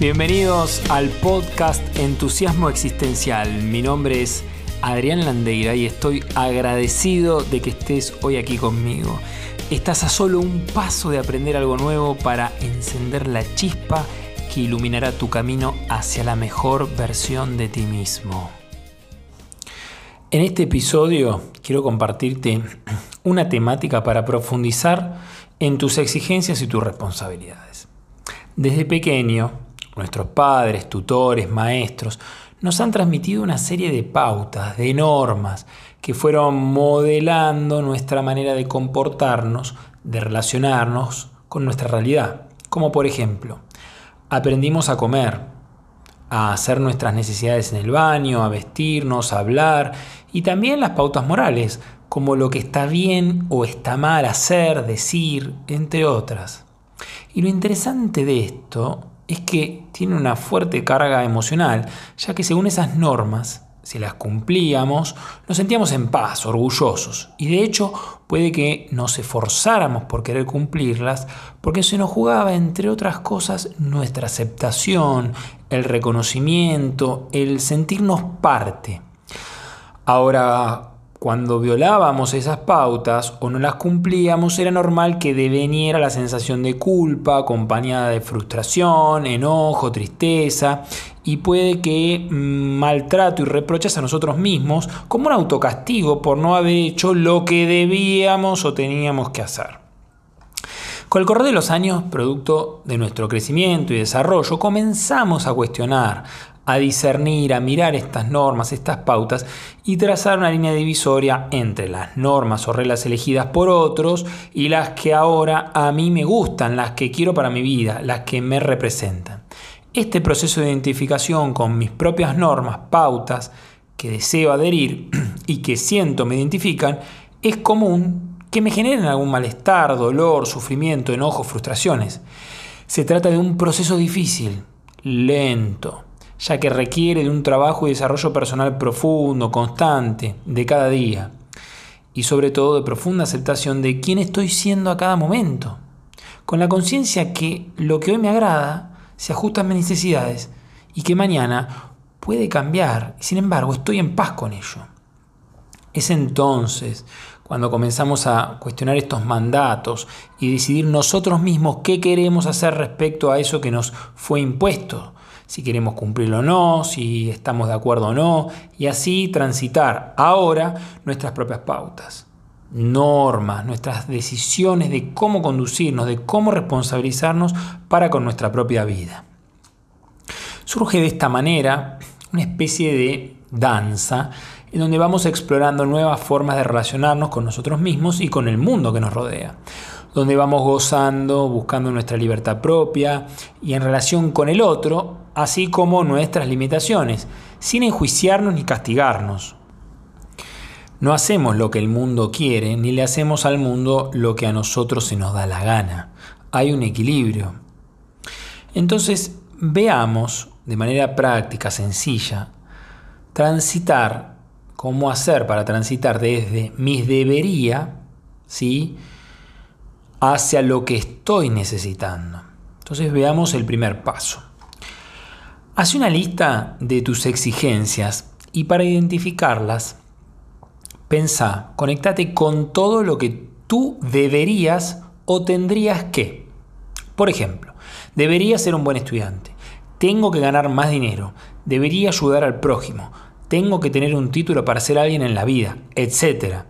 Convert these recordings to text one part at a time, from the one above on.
Bienvenidos al podcast Entusiasmo Existencial. Mi nombre es Adrián Landeira y estoy agradecido de que estés hoy aquí conmigo. Estás a solo un paso de aprender algo nuevo para encender la chispa que iluminará tu camino hacia la mejor versión de ti mismo. En este episodio quiero compartirte una temática para profundizar en tus exigencias y tus responsabilidades. Desde pequeño, Nuestros padres, tutores, maestros nos han transmitido una serie de pautas, de normas, que fueron modelando nuestra manera de comportarnos, de relacionarnos con nuestra realidad. Como por ejemplo, aprendimos a comer, a hacer nuestras necesidades en el baño, a vestirnos, a hablar y también las pautas morales, como lo que está bien o está mal hacer, decir, entre otras. Y lo interesante de esto es que tiene una fuerte carga emocional, ya que según esas normas, si las cumplíamos, nos sentíamos en paz, orgullosos. Y de hecho puede que nos esforzáramos por querer cumplirlas, porque se nos jugaba, entre otras cosas, nuestra aceptación, el reconocimiento, el sentirnos parte. Ahora, cuando violábamos esas pautas o no las cumplíamos, era normal que deveniera la sensación de culpa, acompañada de frustración, enojo, tristeza, y puede que mm, maltrato y reproches a nosotros mismos como un autocastigo por no haber hecho lo que debíamos o teníamos que hacer. Con el correr de los años, producto de nuestro crecimiento y desarrollo, comenzamos a cuestionar, a discernir, a mirar estas normas, estas pautas y trazar una línea divisoria entre las normas o reglas elegidas por otros y las que ahora a mí me gustan, las que quiero para mi vida, las que me representan. Este proceso de identificación con mis propias normas, pautas, que deseo adherir y que siento me identifican, es común que me generen algún malestar, dolor, sufrimiento, enojo, frustraciones. Se trata de un proceso difícil, lento, ya que requiere de un trabajo y desarrollo personal profundo, constante, de cada día, y sobre todo de profunda aceptación de quién estoy siendo a cada momento, con la conciencia que lo que hoy me agrada se ajusta a mis necesidades y que mañana puede cambiar, sin embargo estoy en paz con ello. Es entonces cuando comenzamos a cuestionar estos mandatos y decidir nosotros mismos qué queremos hacer respecto a eso que nos fue impuesto, si queremos cumplirlo o no, si estamos de acuerdo o no, y así transitar ahora nuestras propias pautas, normas, nuestras decisiones de cómo conducirnos, de cómo responsabilizarnos para con nuestra propia vida. Surge de esta manera una especie de danza en donde vamos explorando nuevas formas de relacionarnos con nosotros mismos y con el mundo que nos rodea donde vamos gozando, buscando nuestra libertad propia y en relación con el otro, así como nuestras limitaciones, sin enjuiciarnos ni castigarnos. No hacemos lo que el mundo quiere, ni le hacemos al mundo lo que a nosotros se nos da la gana. Hay un equilibrio. Entonces, veamos de manera práctica, sencilla, transitar, cómo hacer para transitar desde mis debería, ¿sí? Hacia lo que estoy necesitando. Entonces veamos el primer paso. Haz una lista de tus exigencias y para identificarlas, pensá, conectate con todo lo que tú deberías o tendrías que. Por ejemplo, debería ser un buen estudiante, tengo que ganar más dinero, debería ayudar al prójimo, tengo que tener un título para ser alguien en la vida, etc.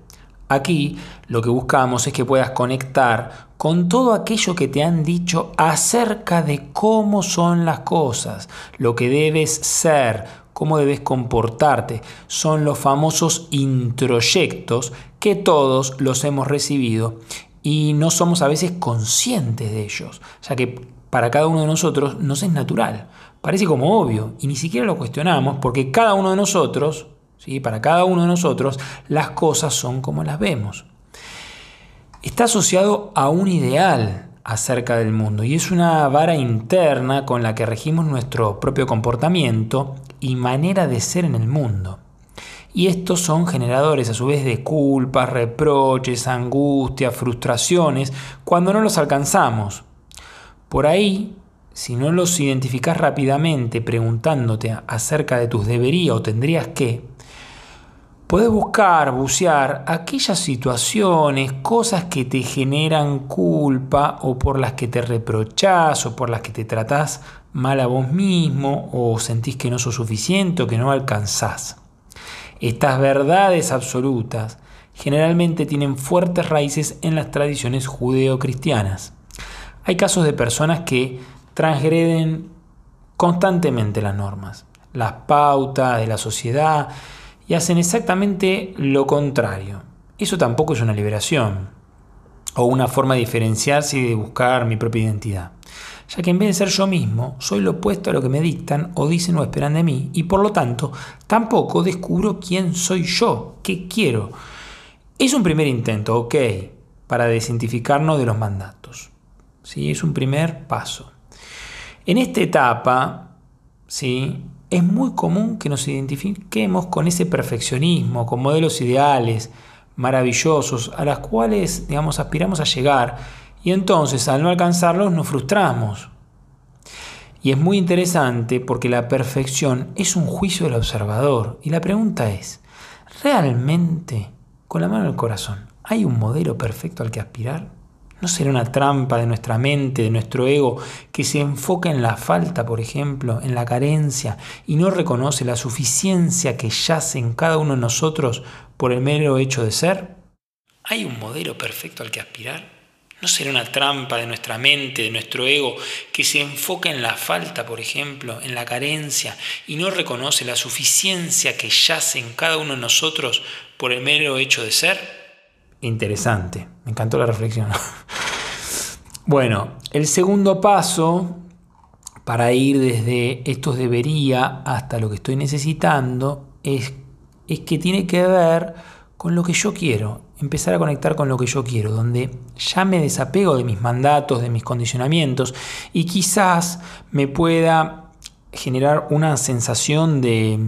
Aquí lo que buscamos es que puedas conectar con todo aquello que te han dicho acerca de cómo son las cosas, lo que debes ser, cómo debes comportarte. Son los famosos introyectos que todos los hemos recibido y no somos a veces conscientes de ellos, ya que para cada uno de nosotros nos es natural. Parece como obvio y ni siquiera lo cuestionamos porque cada uno de nosotros para cada uno de nosotros las cosas son como las vemos. Está asociado a un ideal acerca del mundo y es una vara interna con la que regimos nuestro propio comportamiento y manera de ser en el mundo. Y estos son generadores a su vez de culpas, reproches, angustias, frustraciones cuando no los alcanzamos. Por ahí si no los identificas rápidamente preguntándote acerca de tus debería o tendrías que, puedes buscar, bucear aquellas situaciones, cosas que te generan culpa o por las que te reprochás o por las que te tratás mal a vos mismo o sentís que no sos suficiente o que no alcanzás. Estas verdades absolutas generalmente tienen fuertes raíces en las tradiciones judeo-cristianas. Hay casos de personas que transgreden constantemente las normas, las pautas de la sociedad y hacen exactamente lo contrario. Eso tampoco es una liberación o una forma de diferenciarse y de buscar mi propia identidad, ya que en vez de ser yo mismo, soy lo opuesto a lo que me dictan o dicen o esperan de mí y por lo tanto tampoco descubro quién soy yo, qué quiero. Es un primer intento, ok, para desidentificarnos de los mandatos. ¿sí? Es un primer paso. En esta etapa, ¿sí? Es muy común que nos identifiquemos con ese perfeccionismo, con modelos ideales, maravillosos, a las cuales digamos, aspiramos a llegar, y entonces al no alcanzarlos nos frustramos. Y es muy interesante porque la perfección es un juicio del observador. Y la pregunta es, ¿realmente, con la mano en el corazón, hay un modelo perfecto al que aspirar? ¿No será una trampa de nuestra mente, de nuestro ego, que se enfoca en la falta, por ejemplo, en la carencia, y no reconoce la suficiencia que yace en cada uno de nosotros por el mero hecho de ser? ¿Hay un modelo perfecto al que aspirar? ¿No será una trampa de nuestra mente, de nuestro ego, que se enfoca en la falta, por ejemplo, en la carencia, y no reconoce la suficiencia que yace en cada uno de nosotros por el mero hecho de ser? Interesante, me encantó la reflexión. bueno, el segundo paso para ir desde estos debería hasta lo que estoy necesitando es, es que tiene que ver con lo que yo quiero, empezar a conectar con lo que yo quiero, donde ya me desapego de mis mandatos, de mis condicionamientos y quizás me pueda generar una sensación de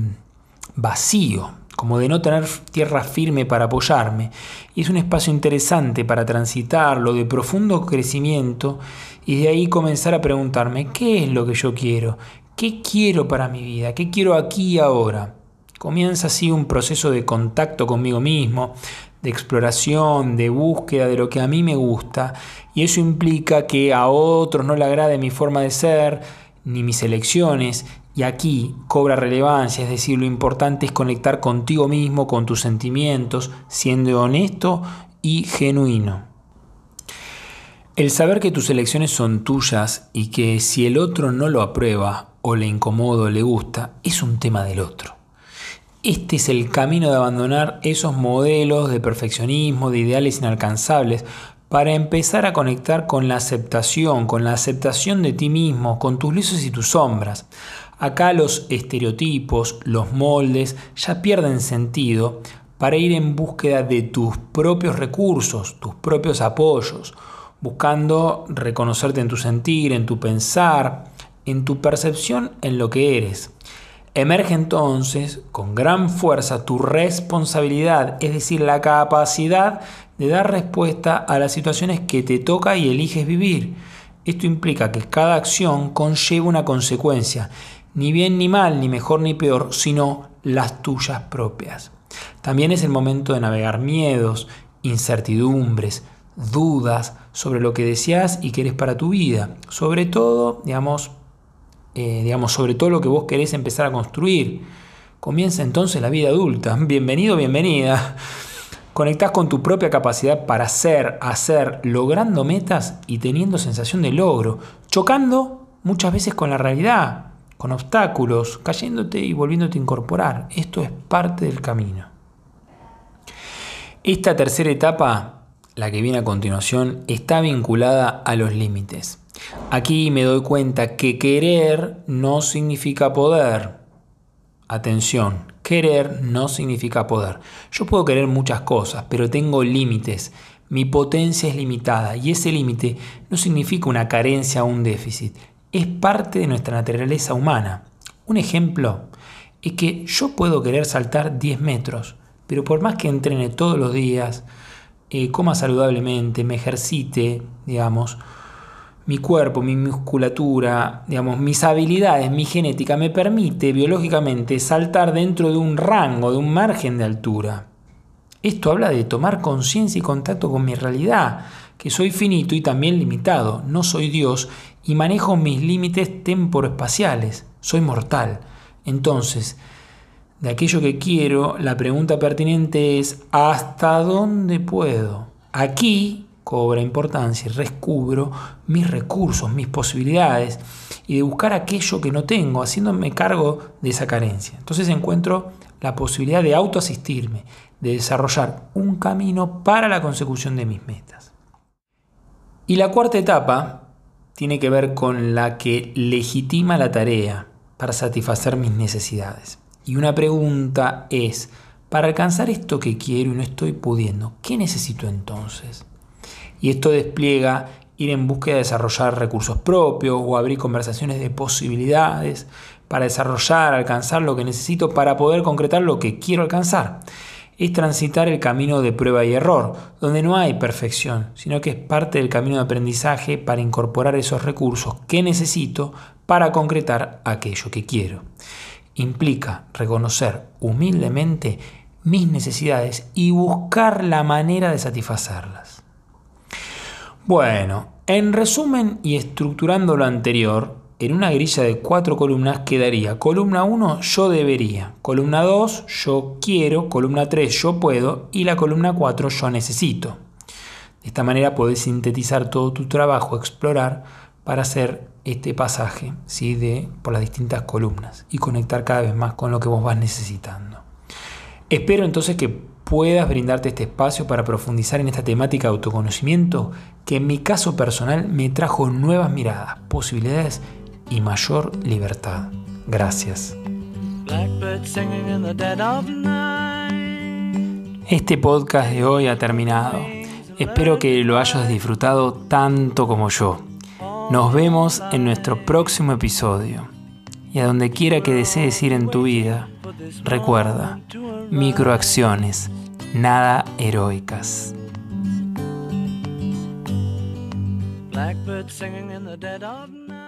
vacío, como de no tener tierra firme para apoyarme. Y es un espacio interesante para transitarlo, de profundo crecimiento, y de ahí comenzar a preguntarme, ¿qué es lo que yo quiero? ¿Qué quiero para mi vida? ¿Qué quiero aquí y ahora? Comienza así un proceso de contacto conmigo mismo, de exploración, de búsqueda de lo que a mí me gusta, y eso implica que a otros no le agrade mi forma de ser, ni mis elecciones, y aquí cobra relevancia, es decir, lo importante es conectar contigo mismo, con tus sentimientos, siendo honesto y genuino. El saber que tus elecciones son tuyas y que si el otro no lo aprueba o le incomoda o le gusta, es un tema del otro. Este es el camino de abandonar esos modelos de perfeccionismo, de ideales inalcanzables, para empezar a conectar con la aceptación, con la aceptación de ti mismo, con tus luces y tus sombras. Acá los estereotipos, los moldes ya pierden sentido para ir en búsqueda de tus propios recursos, tus propios apoyos, buscando reconocerte en tu sentir, en tu pensar, en tu percepción, en lo que eres. Emerge entonces con gran fuerza tu responsabilidad, es decir, la capacidad de dar respuesta a las situaciones que te toca y eliges vivir. Esto implica que cada acción conlleva una consecuencia, ni bien ni mal, ni mejor ni peor, sino las tuyas propias. También es el momento de navegar miedos, incertidumbres, dudas sobre lo que deseas y querés para tu vida. Sobre todo, digamos, eh, digamos, sobre todo lo que vos querés empezar a construir. Comienza entonces la vida adulta. Bienvenido, bienvenida. Conectás con tu propia capacidad para ser, hacer, logrando metas y teniendo sensación de logro, chocando muchas veces con la realidad, con obstáculos, cayéndote y volviéndote a incorporar. Esto es parte del camino. Esta tercera etapa, la que viene a continuación, está vinculada a los límites. Aquí me doy cuenta que querer no significa poder. Atención, querer no significa poder. Yo puedo querer muchas cosas, pero tengo límites. Mi potencia es limitada y ese límite no significa una carencia o un déficit. Es parte de nuestra naturaleza humana. Un ejemplo es que yo puedo querer saltar 10 metros, pero por más que entrene todos los días, eh, coma saludablemente, me ejercite, digamos, mi cuerpo, mi musculatura, digamos, mis habilidades, mi genética me permite biológicamente saltar dentro de un rango, de un margen de altura. Esto habla de tomar conciencia y contacto con mi realidad, que soy finito y también limitado, no soy Dios y manejo mis límites temporoespaciales, soy mortal. Entonces, de aquello que quiero, la pregunta pertinente es ¿hasta dónde puedo? Aquí cobra importancia y descubro mis recursos, mis posibilidades y de buscar aquello que no tengo, haciéndome cargo de esa carencia. Entonces encuentro la posibilidad de autoasistirme, de desarrollar un camino para la consecución de mis metas. Y la cuarta etapa tiene que ver con la que legitima la tarea para satisfacer mis necesidades. Y una pregunta es, para alcanzar esto que quiero y no estoy pudiendo, ¿qué necesito entonces? Y esto despliega ir en búsqueda de desarrollar recursos propios o abrir conversaciones de posibilidades para desarrollar, alcanzar lo que necesito para poder concretar lo que quiero alcanzar. Es transitar el camino de prueba y error, donde no hay perfección, sino que es parte del camino de aprendizaje para incorporar esos recursos que necesito para concretar aquello que quiero. Implica reconocer humildemente mis necesidades y buscar la manera de satisfacerlas. Bueno, en resumen y estructurando lo anterior, en una grilla de cuatro columnas quedaría columna 1 yo debería, columna 2 yo quiero, columna 3 yo puedo y la columna 4 yo necesito. De esta manera podés sintetizar todo tu trabajo, explorar para hacer este pasaje ¿sí? de, por las distintas columnas y conectar cada vez más con lo que vos vas necesitando. Espero entonces que puedas brindarte este espacio para profundizar en esta temática de autoconocimiento que en mi caso personal me trajo nuevas miradas, posibilidades y mayor libertad. Gracias. Este podcast de hoy ha terminado. Espero que lo hayas disfrutado tanto como yo. Nos vemos en nuestro próximo episodio. Y a donde quiera que desees ir en tu vida, recuerda, microacciones, nada heroicas. Blackbird singing in the dead of night.